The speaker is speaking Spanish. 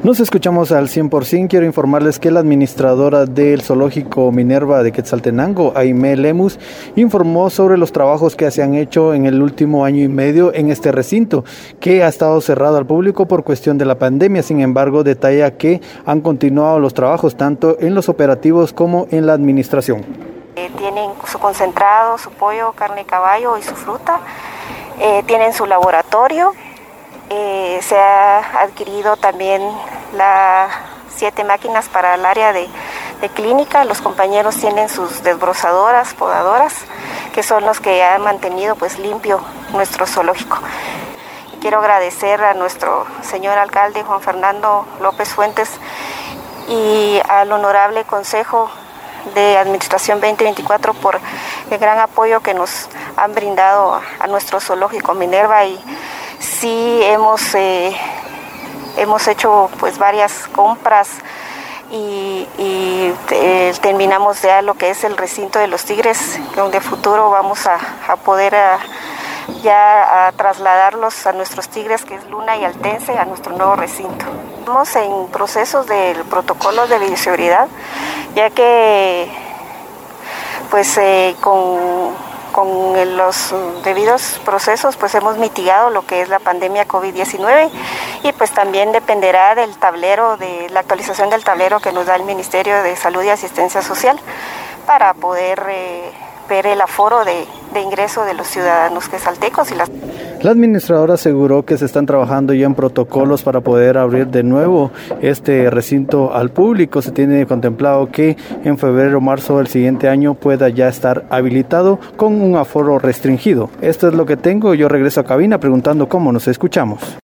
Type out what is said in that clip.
Nos escuchamos al 100%. Quiero informarles que la administradora del zoológico Minerva de Quetzaltenango, Aime Lemus, informó sobre los trabajos que se han hecho en el último año y medio en este recinto, que ha estado cerrado al público por cuestión de la pandemia. Sin embargo, detalla que han continuado los trabajos tanto en los operativos como en la administración. Eh, tienen su concentrado, su pollo, carne de caballo y su fruta. Eh, tienen su laboratorio se ha adquirido también las siete máquinas para el área de, clínica. Los compañeros tienen sus desbrozadoras, podadoras, que son los que han mantenido pues limpio nuestro zoológico. Quiero agradecer a nuestro señor alcalde Juan Fernando López Fuentes y al honorable Consejo de Administración 2024 por el gran apoyo que nos han brindado a nuestro zoológico Minerva y sí hemos, eh, hemos hecho pues varias compras y, eh, terminamos ya lo que es el recinto de los tigres, donde futuro vamos a, poder ya a trasladarlos a nuestros tigres, que es Luna y Altense, a nuestro nuevo recinto. Estamos en procesos del protocolo de bioseguridad, ya que pues eh, con con los debidos procesos pues hemos mitigado lo que es la pandemia COVID-19 y pues también dependerá del tablero, de la actualización del tablero que nos da el Ministerio de Salud y Asistencia Social para poder eh, ver el aforo de ingreso de los ciudadanos quesaltecos y las la administradora aseguró que se están trabajando ya en protocolos para poder abrir de nuevo este recinto al público. Se tiene contemplado que en febrero o marzo del siguiente año pueda ya estar habilitado con un aforo restringido. Esto es lo que tengo. Yo regreso a cabina preguntando cómo nos escuchamos.